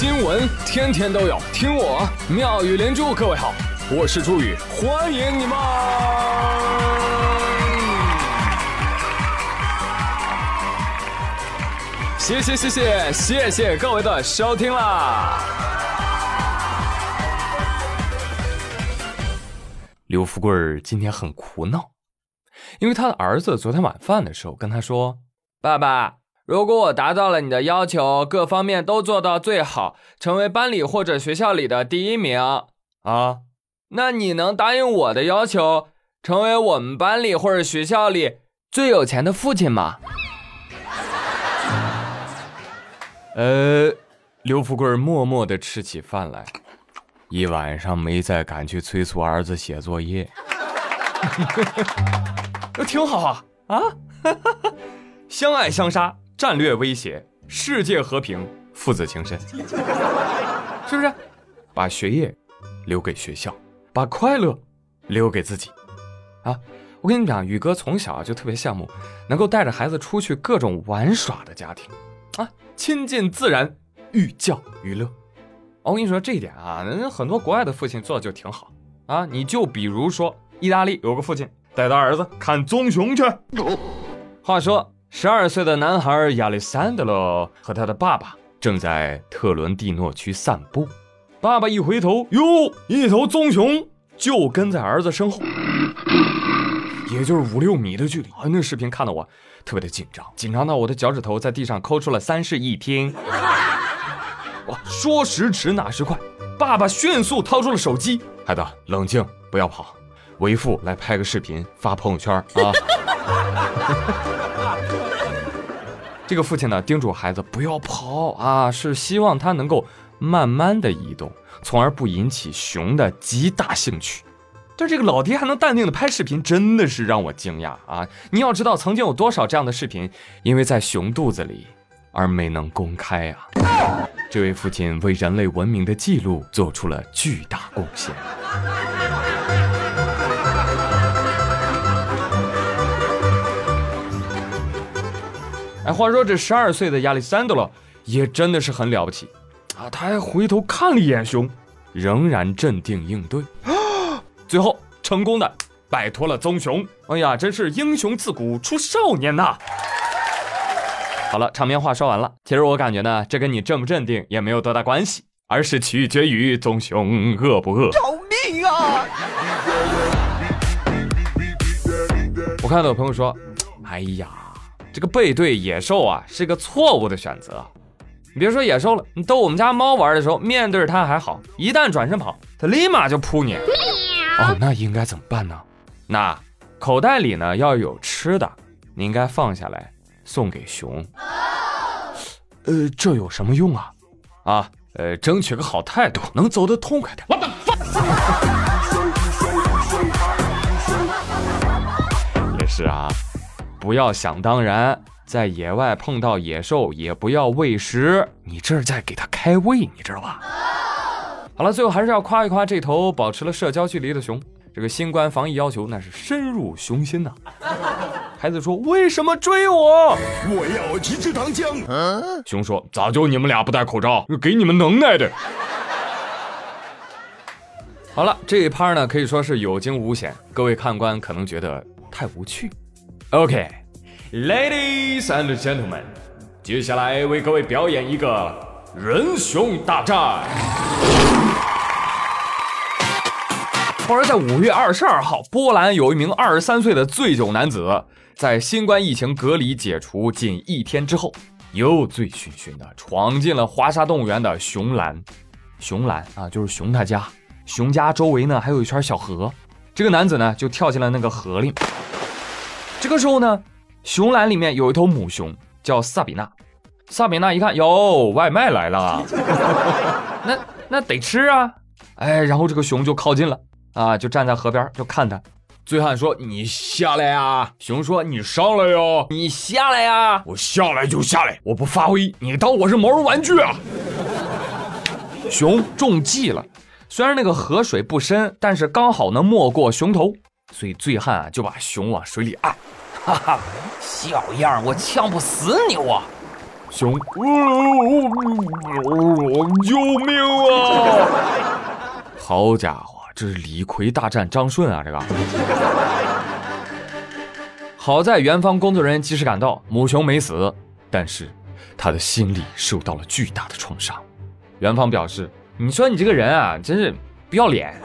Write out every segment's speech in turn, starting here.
新闻天天都有，听我妙语连珠。各位好，我是朱宇，欢迎你们！谢谢谢谢谢谢各位的收听啦！刘富贵今天很苦恼，因为他的儿子昨天晚饭的时候跟他说：“爸爸。”如果我达到了你的要求，各方面都做到最好，成为班里或者学校里的第一名啊，那你能答应我的要求，成为我们班里或者学校里最有钱的父亲吗？呃，刘富贵默默地吃起饭来，一晚上没再敢去催促儿子写作业。挺好啊啊，相爱相杀。战略威胁，世界和平，父子情深，是不是？把学业留给学校，把快乐留给自己。啊，我跟你讲，宇哥从小就特别羡慕能够带着孩子出去各种玩耍的家庭，啊，亲近自然，寓教于乐。我跟你说这一点啊，人很多国外的父亲做的就挺好啊。你就比如说，意大利有个父亲带他儿子看棕熊去，话说。十二岁的男孩亚历山德罗和他的爸爸正在特伦蒂诺区散步。爸爸一回头，哟，一头棕熊就跟在儿子身后，也就是五六米的距离啊！那视频看得我特别的紧张，紧张到我的脚趾头在地上抠出了三室一厅。哇，说时迟，那时快，爸爸迅速掏出了手机，孩子，冷静，不要跑，为父来拍个视频发朋友圈啊！这个父亲呢，叮嘱孩子不要跑啊，是希望他能够慢慢的移动，从而不引起熊的极大兴趣。但这个老爹还能淡定的拍视频，真的是让我惊讶啊！你要知道，曾经有多少这样的视频，因为在熊肚子里而没能公开啊！这位父亲为人类文明的记录做出了巨大贡献。哎，话说这十二岁的亚历山德罗也真的是很了不起啊！他还回头看了一眼熊，仍然镇定应对，最后成功的摆脱了棕熊。哎呀，真是英雄自古出少年呐！好了，场面话说完了。其实我感觉呢，这跟你镇不镇定也没有多大关系，而是取决于棕熊饿不饿。饶命啊！我看到有朋友说，哎呀。这个背对野兽啊，是个错误的选择。你别说野兽了，你逗我们家猫玩的时候，面对着它还好，一旦转身跑，它立马就扑你。哦，那应该怎么办呢？那口袋里呢要有吃的，你应该放下来送给熊。呃，这有什么用啊？啊，呃，争取个好态度，能走得痛快点。我的也是啊。不要想当然，在野外碰到野兽也不要喂食，你这是在给它开胃，你知道吧？好了，最后还是要夸一夸这头保持了社交距离的熊。这个新冠防疫要求那是深入熊心呐。孩子说：“为什么追我？我要去吃糖浆。”熊说：“咋就你们俩不戴口罩？给你们能耐的。”好了，这一趴呢可以说是有惊无险，各位看官可能觉得太无趣。OK，ladies and gentlemen，接下来为各位表演一个人熊大战。话说，在五月二十二号，波兰有一名二十三岁的醉酒男子，在新冠疫情隔离解除仅一天之后，又醉醺醺的闯进了华沙动物园的熊栏。熊栏啊，就是熊他家，熊家周围呢还有一圈小河。这个男子呢，就跳进了那个河里。这个时候呢，熊栏里面有一头母熊，叫萨比娜。萨比娜一看，哟，外卖来了，那那得吃啊！哎，然后这个熊就靠近了，啊，就站在河边就看他。醉汉说：“你下来呀！”熊说：“你上来呀！”你下来呀！我下来就下来，我不发威，你当我是毛绒玩具啊？熊中计了，虽然那个河水不深，但是刚好能没过熊头。所以醉汉啊就把熊往水里按，哈哈，小样，我呛不死你！我熊，救命啊！好家伙，这是李逵大战张顺啊！这个，好在园方工作人员及时赶到，母熊没死，但是他的心理受到了巨大的创伤。园方表示：“你说你这个人啊，真是不要脸！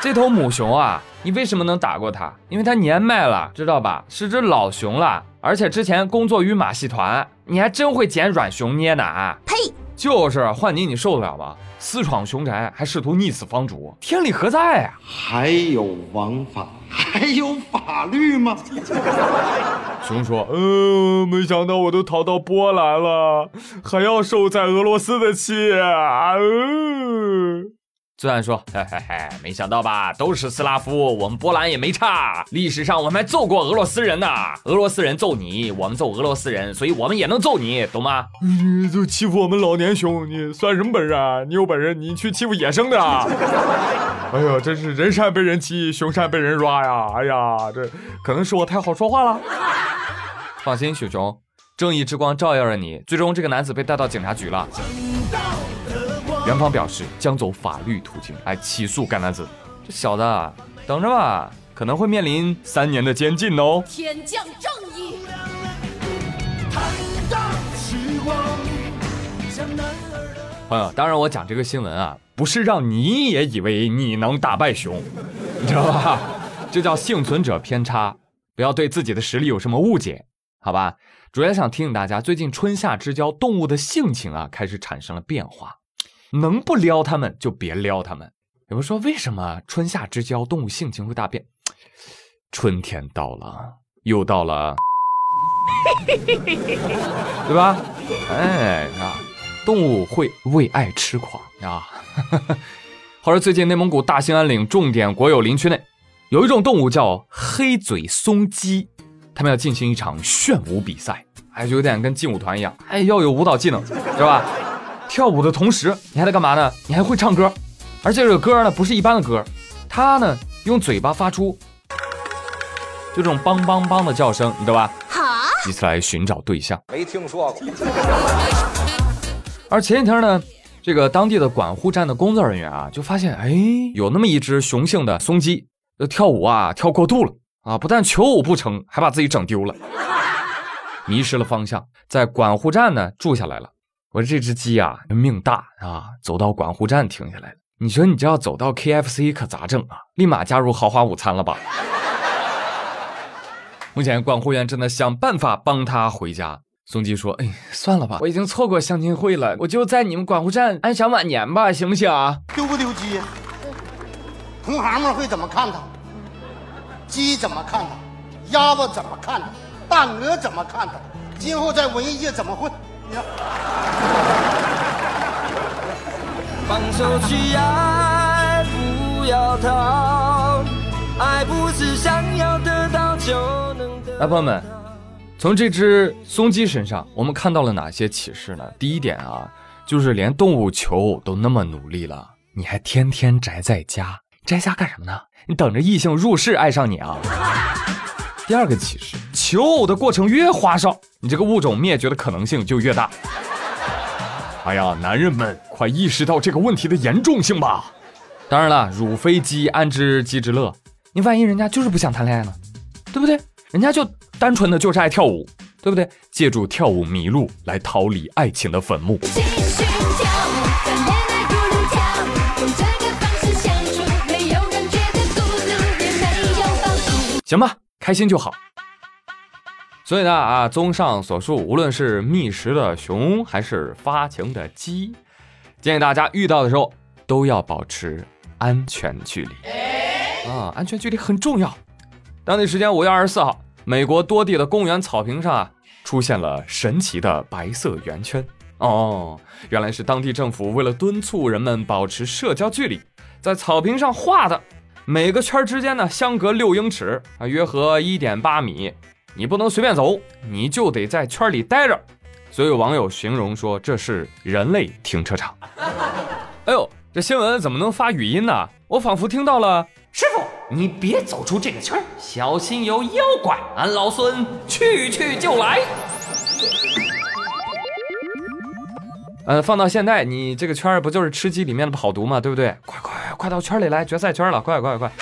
这头母熊啊，你为什么能打过它？因为它年迈了，知道吧？是只老熊了，而且之前工作于马戏团，你还真会捡软熊捏奶。”呸！就是换你，你受得了吗？私闯熊宅，还试图溺死房主，天理何在啊？还有王法，还有法律吗？熊说：“嗯，没想到我都逃到波兰了，还要受在俄罗斯的气啊！”嗯。虽然说，嘿嘿嘿，没想到吧，都是斯拉夫，我们波兰也没差。历史上我们还揍过俄罗斯人呢，俄罗斯人揍你，我们揍俄罗斯人，所以我们也能揍你，懂吗？你就欺负我们老年熊，你算什么本事啊？你有本事你去欺负野生的。哎呦，真是人善被人欺，熊善被人抓呀！哎呀，这可能是我太好说话了。放心，熊熊，正义之光照耀着你。最终，这个男子被带到警察局了。园方表示将走法律途径来起诉该男子。这小子，等着吧，可能会面临三年的监禁哦。天降正义。朋友，当然我讲这个新闻啊，不是让你也以为你能打败熊，你知道吧？这叫幸存者偏差，不要对自己的实力有什么误解，好吧？主要想提醒大家，最近春夏之交，动物的性情啊开始产生了变化。能不撩他们就别撩他们。有人说，为什么春夏之交动物性情会大变？春天到了，又到了，对吧？哎，啊，动物会为爱痴狂啊。话说最近内蒙古大兴安岭重点国有林区内，有一种动物叫黑嘴松鸡，他们要进行一场炫舞比赛，哎，就有点跟劲舞团一样，哎，要有舞蹈技能，是吧？跳舞的同时，你还得干嘛呢？你还会唱歌，而且这个歌呢不是一般的歌，它呢用嘴巴发出就这种梆梆梆的叫声，你知道吧？好，以此来寻找对象。没听说过。而前几天呢，这个当地的管护站的工作人员啊，就发现，哎，有那么一只雄性的松鸡，跳舞啊跳过度了啊，不但求偶不成，还把自己整丢了，迷失了方向，在管护站呢住下来了。我这只鸡啊，命大啊，走到管护站停下来了。你说你这要走到 KFC 可咋整啊？立马加入豪华午餐了吧？目前管护员正在想办法帮他回家。松鸡说：“哎，算了吧，我已经错过相亲会了，我就在你们管护站安享晚年吧，行不行？丢不丢鸡？同行们会怎么看他？鸡怎么看他？鸭子怎么看他？大鹅怎么看他？今后在文艺界怎么混？”放手去爱，不要逃。爱不是想要得到就能得。来，朋友们，从这只松鸡身上，我们看到了哪些启示呢？第一点啊，就是连动物求偶都那么努力了，你还天天宅在家，宅家干什么呢？你等着异性入室爱上你啊？第二个启示，求偶的过程越花哨，你这个物种灭绝的可能性就越大。哎呀，男人们，快意识到这个问题的严重性吧！当然了，汝非鸡，安知鸡之乐？你万一人家就是不想谈恋爱呢，对不对？人家就单纯的就是爱跳舞，对不对？借助跳舞迷路来逃离爱情的坟墓。行吧。开心就好。所以呢啊，综上所述，无论是觅食的熊还是发情的鸡，建议大家遇到的时候都要保持安全距离啊，安全距离很重要。当地时间五月二十四号，美国多地的公园草坪上啊出现了神奇的白色圆圈哦，原来是当地政府为了敦促人们保持社交距离，在草坪上画的。每个圈之间呢相隔六英尺啊，约合一点八米。你不能随便走，你就得在圈里待着。所以网友形容说这是人类停车场。哎呦，这新闻怎么能发语音呢？我仿佛听到了师傅，你别走出这个圈，小心有妖怪。俺老孙去去就来。呃，放到现在，你这个圈儿不就是吃鸡里面的跑毒吗？对不对？快快快到圈里来，决赛圈了，快快快！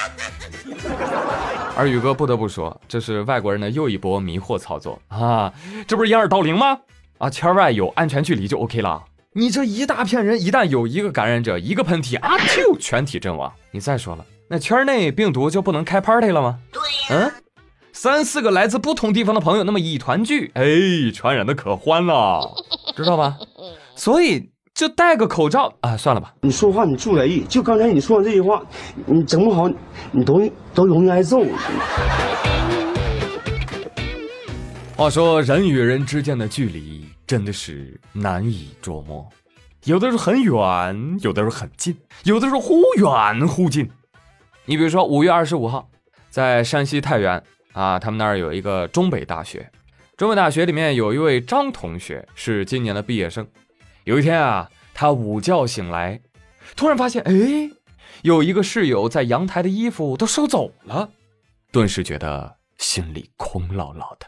而宇哥不得不说，这是外国人的又一波迷惑操作啊！这不是掩耳盗铃吗？啊，圈外有安全距离就 OK 了。你这一大片人，一旦有一个感染者，一个喷嚏，啊就全体阵亡。你再说了，那圈内病毒就不能开 party 了吗？对呀。嗯，三四个来自不同地方的朋友，那么一团聚，哎，传染的可欢了，知道吧？所以就戴个口罩啊，算了吧。你说话你注意，就刚才你说的这句话，你整不好你都都容易挨揍。话说人与人之间的距离。真的是难以捉摸，有的时候很远，有的时候很近，有的时候忽远忽近。你比如说五月二十五号，在山西太原啊，他们那儿有一个中北大学，中北大学里面有一位张同学是今年的毕业生。有一天啊，他午觉醒来，突然发现，哎，有一个室友在阳台的衣服都收走了，顿时觉得心里空落落的。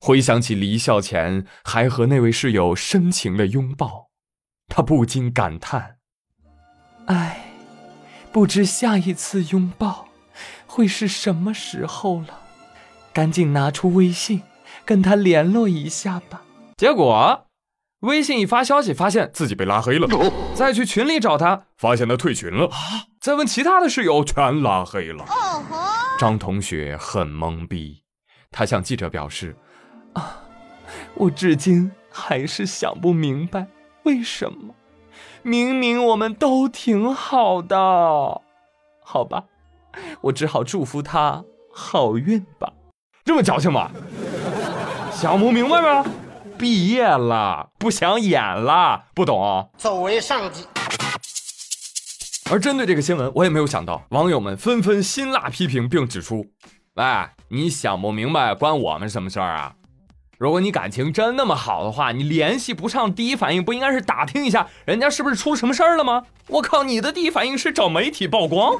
回想起离校前还和那位室友深情的拥抱，他不禁感叹：“哎，不知下一次拥抱会是什么时候了。赶紧拿出微信跟他联络一下吧。”结果，微信一发消息，发现自己被拉黑了；再去群里找他，发现他退群了；再问其他的室友，全拉黑了。张同学很懵逼，他向记者表示。啊，我至今还是想不明白，为什么明明我们都挺好的？好吧，我只好祝福他好运吧。这么矫情吗？想不明白吗？毕业了，不想演了，不懂。走为上计。而针对这个新闻，我也没有想到，网友们纷纷辛辣批评，并指出：“喂，你想不明白，关我们什么事儿啊？”如果你感情真那么好的话，你联系不上，第一反应不应该是打听一下人家是不是出什么事儿了吗？我靠，你的第一反应是找媒体曝光，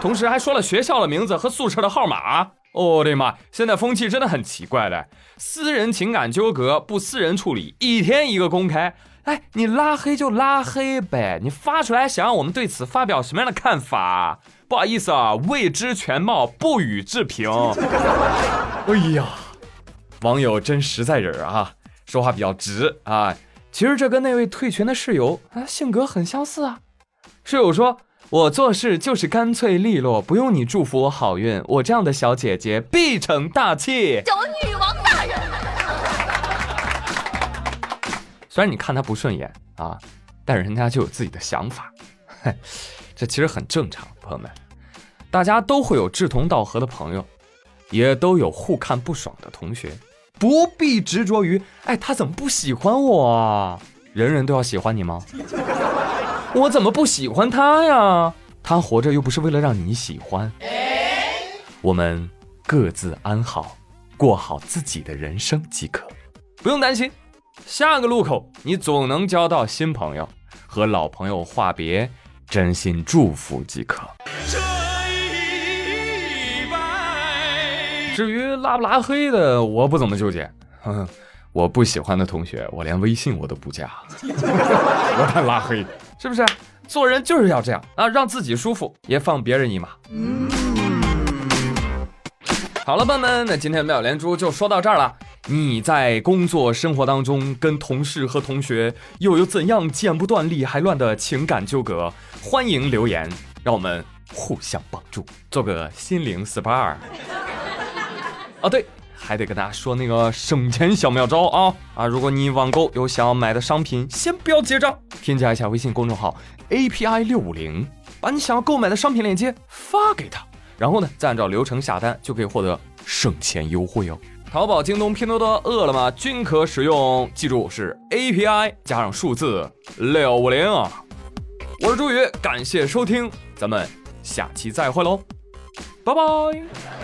同时还说了学校的名字和宿舍的号码。我的妈！现在风气真的很奇怪的，私人情感纠葛不私人处理，一天一个公开。哎，你拉黑就拉黑呗，你发出来想让我们对此发表什么样的看法？不好意思啊，未知全貌，不予置评。哎呀！网友真实在人啊，说话比较直啊。其实这跟那位退群的室友啊性格很相似啊。室友说：“我做事就是干脆利落，不用你祝福我好运，我这样的小姐姐必成大器。”叫我女王大人。虽然你看他不顺眼啊，但人家就有自己的想法，这其实很正常。朋友们，大家都会有志同道合的朋友，也都有互看不爽的同学。不必执着于，哎，他怎么不喜欢我？人人都要喜欢你吗？我怎么不喜欢他呀？他活着又不是为了让你喜欢。我们各自安好，过好自己的人生即可，不用担心。下个路口你总能交到新朋友，和老朋友话别，真心祝福即可。至于拉不拉黑的，我不怎么纠结。我不喜欢的同学，我连微信我都不加，我敢拉黑，是不是？做人就是要这样啊，让自己舒服，也放别人一马。好了，朋友们，那今天妙连珠就说到这儿了。你在工作生活当中跟同事和同学又有怎样剪不断理还乱的情感纠葛？欢迎留言，让我们互相帮助，做个心灵 SPA。啊，对，还得跟大家说那个省钱小妙招啊啊！如果你网购有想要买的商品，先不要结账，添加一下微信公众号 API 六五零，把你想要购买的商品链接发给他，然后呢，再按照流程下单，就可以获得省钱优惠哦。淘宝、京东、拼多多、饿了么均可使用，记住是 API 加上数字六五零啊！我是朱宇，感谢收听，咱们下期再会喽，拜拜。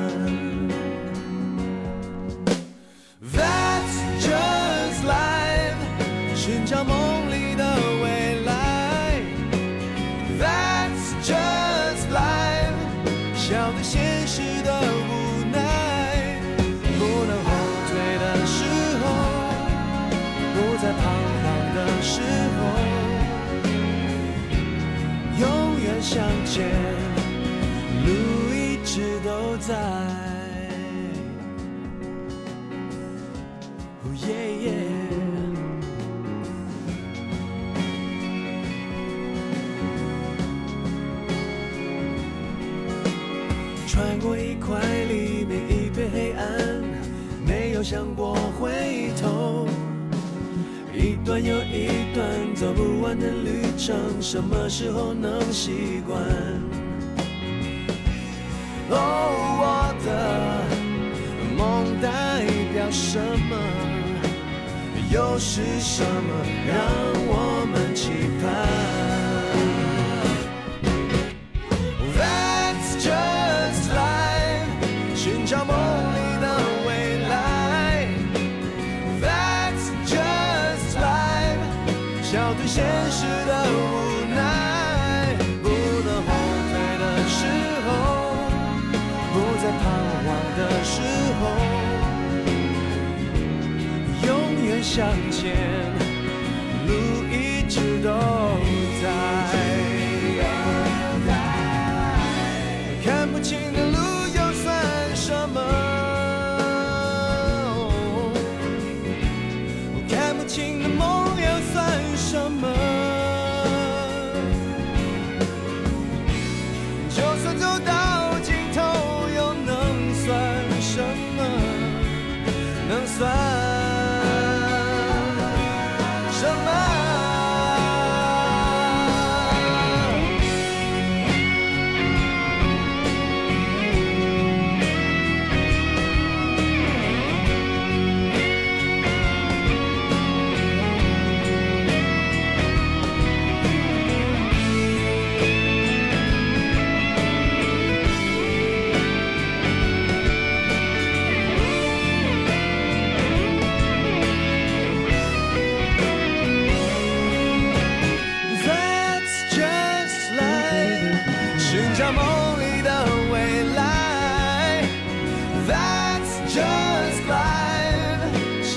寻找梦什么时候能习惯？哦，我的梦代表什么？又是什么让我向前，路一直都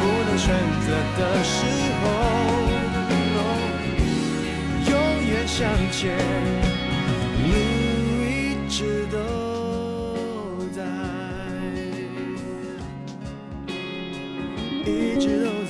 不能选择的时候，永远向前，路一直都在。一直都。